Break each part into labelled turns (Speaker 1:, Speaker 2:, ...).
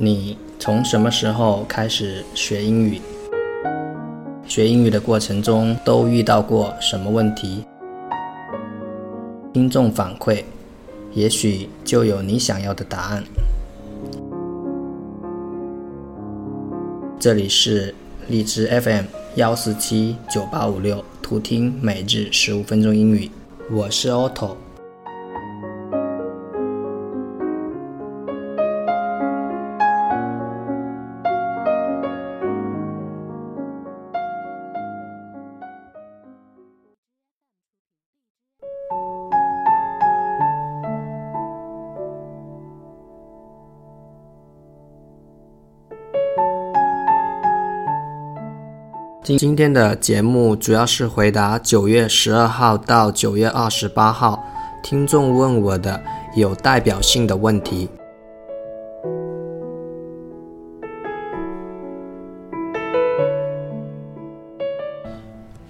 Speaker 1: 你从什么时候开始学英语？学英语的过程中都遇到过什么问题？听众反馈，也许就有你想要的答案。这里是荔枝 FM 幺四七九八五六，图听每日十五分钟英语，我是 Otto。今天的节目主要是回答九月十二号到九月二十八号听众问我的有代表性的问题。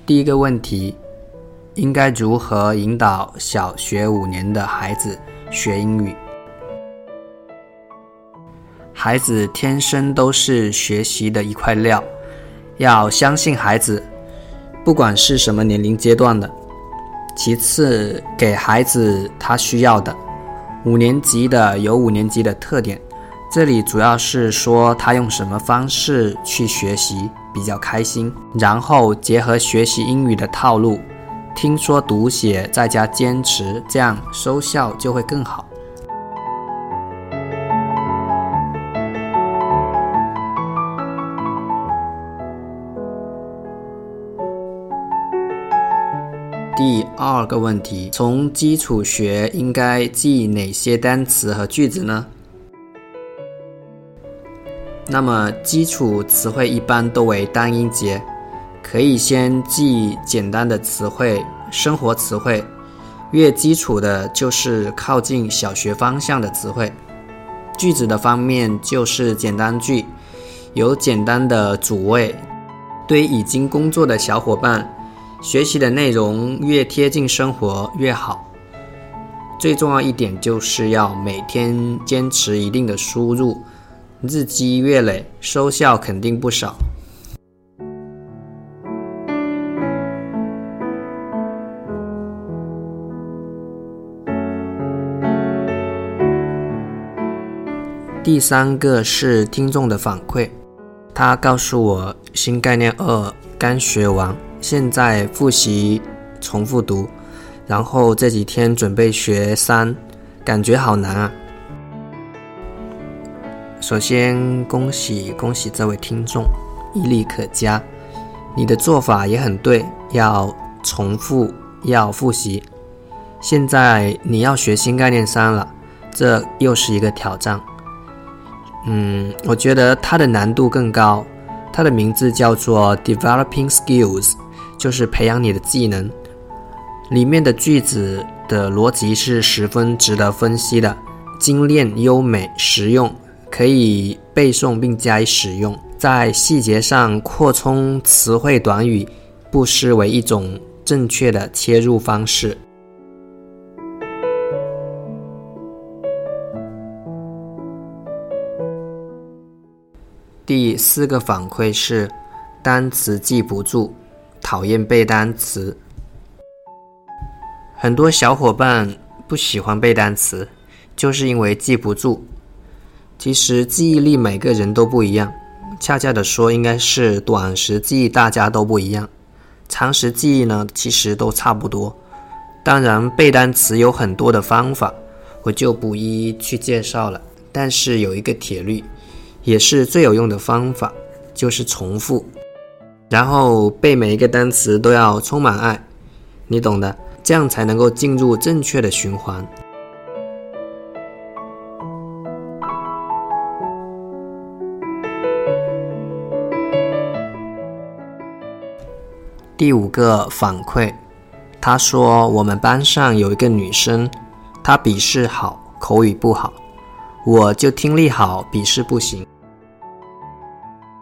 Speaker 1: 第一个问题，应该如何引导小学五年的孩子学英语？孩子天生都是学习的一块料。要相信孩子，不管是什么年龄阶段的。其次，给孩子他需要的。五年级的有五年级的特点，这里主要是说他用什么方式去学习比较开心，然后结合学习英语的套路，听说读写再加坚持，这样收效就会更好。第二个问题，从基础学应该记哪些单词和句子呢？那么基础词汇一般都为单音节，可以先记简单的词汇、生活词汇，越基础的就是靠近小学方向的词汇。句子的方面就是简单句，有简单的主谓，对已经工作的小伙伴。学习的内容越贴近生活越好。最重要一点就是要每天坚持一定的输入，日积月累，收效肯定不少。第三个是听众的反馈，他告诉我新概念二刚学完。现在复习，重复读，然后这几天准备学三，感觉好难啊！首先恭喜恭喜这位听众，毅力可嘉，你的做法也很对，要重复，要复习。现在你要学新概念三了，这又是一个挑战。嗯，我觉得它的难度更高，它的名字叫做 Developing Skills。就是培养你的技能，里面的句子的逻辑是十分值得分析的，精炼、优美、实用，可以背诵并加以使用。在细节上扩充词汇短语，不失为一种正确的切入方式。第四个反馈是，单词记不住。讨厌背单词，很多小伙伴不喜欢背单词，就是因为记不住。其实记忆力每个人都不一样，恰恰的说，应该是短时记忆大家都不一样，长时记忆呢，其实都差不多。当然，背单词有很多的方法，我就不一一去介绍了。但是有一个铁律，也是最有用的方法，就是重复。然后背每一个单词都要充满爱，你懂的，这样才能够进入正确的循环。第五个反馈，他说我们班上有一个女生，她笔试好，口语不好，我就听力好，笔试不行。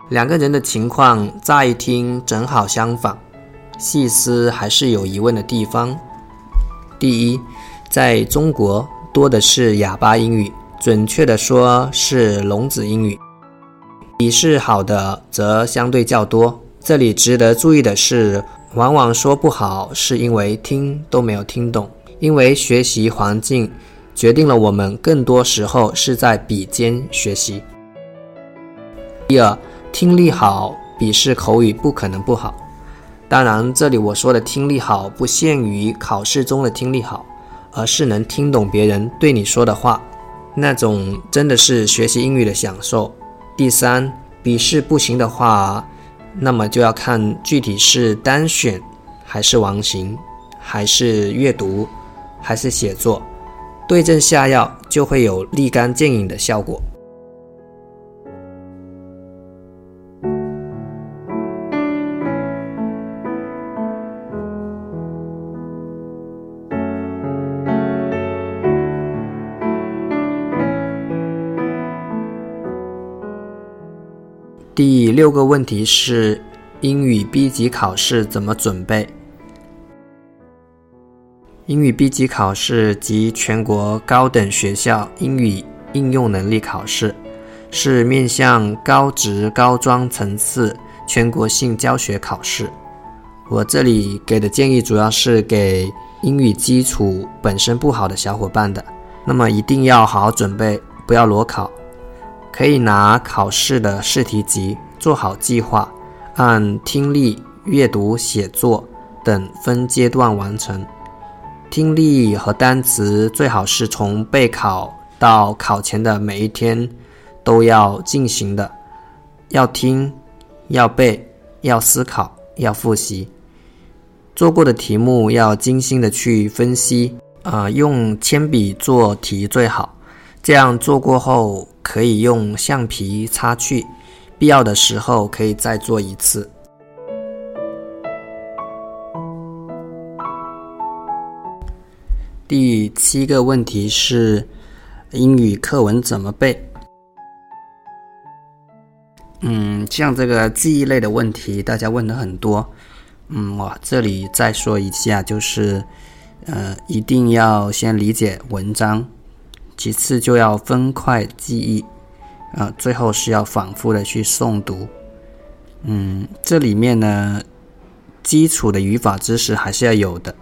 Speaker 1: 两个人的情况乍一听正好相反，细思还是有疑问的地方。第一，在中国多的是哑巴英语，准确的说是聋子英语。笔试好的则相对较多。这里值得注意的是，往往说不好是因为听都没有听懂，因为学习环境决定了我们更多时候是在笔尖学习。第二，听力好，笔试口语不可能不好。当然，这里我说的听力好不限于考试中的听力好，而是能听懂别人对你说的话，那种真的是学习英语的享受。第三，笔试不行的话。那么就要看具体是单选，还是完形，还是阅读，还是写作，对症下药就会有立竿见影的效果。第六个问题是英语 B 级考试怎么准备？英语 B 级考试及全国高等学校英语应用能力考试，是面向高职高专层次全国性教学考试。我这里给的建议主要是给英语基础本身不好的小伙伴的，那么一定要好好准备，不要裸考。可以拿考试的试题集做好计划，按听力、阅读、写作等分阶段完成。听力和单词最好是从备考到考前的每一天都要进行的，要听、要背、要思考、要复习。做过的题目要精心的去分析，啊，用铅笔做题最好，这样做过后。可以用橡皮擦去，必要的时候可以再做一次。第七个问题是英语课文怎么背？嗯，像这个记忆类的问题，大家问的很多。嗯，我这里再说一下，就是呃，一定要先理解文章。其次就要分块记忆，啊，最后是要反复的去诵读。嗯，这里面呢，基础的语法知识还是要有的。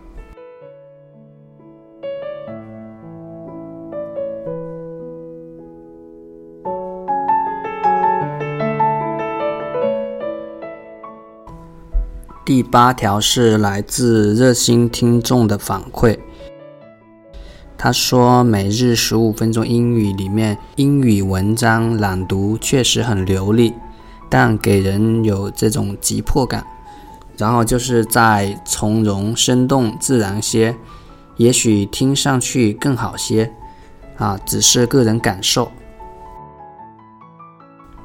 Speaker 1: 第八条是来自热心听众的反馈。他说：“每日十五分钟英语里面，英语文章朗读确实很流利，但给人有这种急迫感。然后就是再从容、生动、自然些，也许听上去更好些。啊，只是个人感受。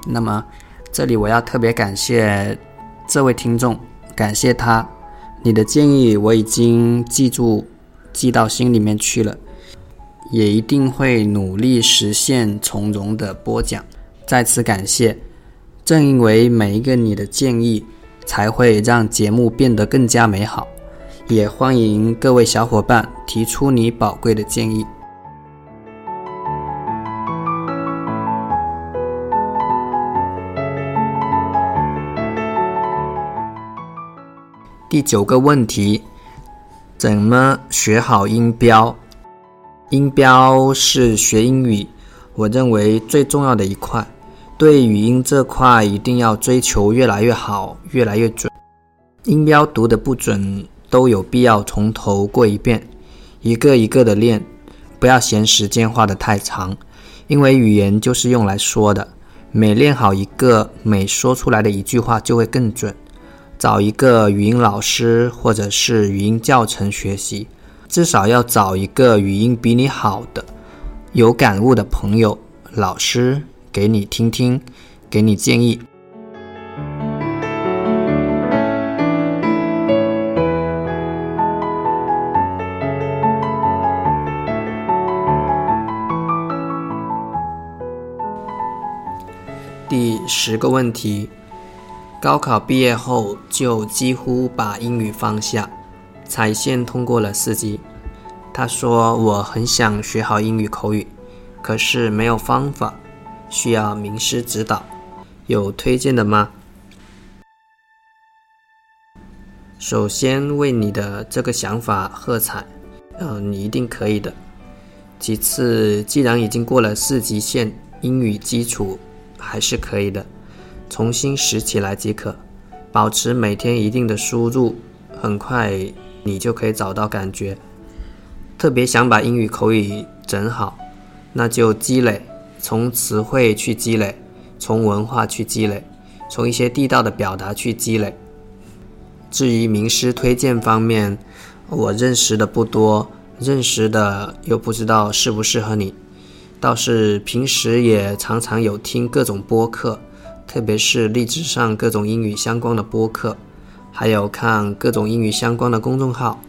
Speaker 1: 那么，这里我要特别感谢这位听众，感谢他，你的建议我已经记住，记到心里面去了。”也一定会努力实现从容的播讲。再次感谢，正因为每一个你的建议，才会让节目变得更加美好。也欢迎各位小伙伴提出你宝贵的建议。第九个问题：怎么学好音标？音标是学英语，我认为最重要的一块。对语音这块，一定要追求越来越好，越来越准。音标读的不准，都有必要从头过一遍，一个一个的练，不要嫌时间花得太长。因为语言就是用来说的，每练好一个，每说出来的一句话就会更准。找一个语音老师或者是语音教程学习。至少要找一个语音比你好的、有感悟的朋友、老师给你听听，给你建议。第十个问题：高考毕业后就几乎把英语放下。彩线通过了四级。他说：“我很想学好英语口语，可是没有方法，需要名师指导，有推荐的吗？首先为你的这个想法喝彩，嗯，你一定可以的。其次，既然已经过了四级线，英语基础还是可以的，重新拾起来即可，保持每天一定的输入，很快你就可以找到感觉。特别想把英语口语整好，那就积累，从词汇去积累，从文化去积累，从一些地道的表达去积累。至于名师推荐方面，我认识的不多，认识的又不知道适不适合你。倒是平时也常常有听各种播客，特别是荔枝上各种英语相关的播客，还有看各种英语相关的公众号。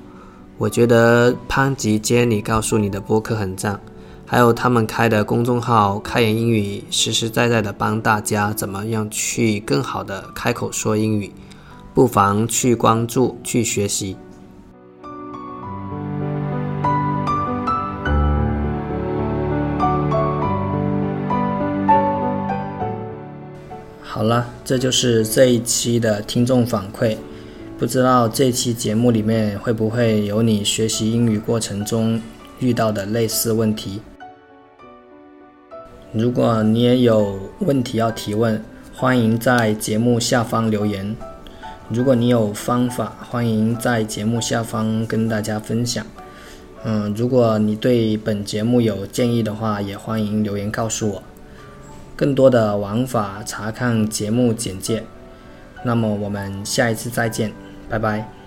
Speaker 1: 我觉得潘吉接你告诉你的播客很赞，还有他们开的公众号“开言英语”，实实在在的帮大家怎么样去更好的开口说英语，不妨去关注去学习。好了，这就是这一期的听众反馈。不知道这期节目里面会不会有你学习英语过程中遇到的类似问题？如果你也有问题要提问，欢迎在节目下方留言。如果你有方法，欢迎在节目下方跟大家分享。嗯，如果你对本节目有建议的话，也欢迎留言告诉我。更多的玩法，查看节目简介。那么我们下一次再见。拜拜。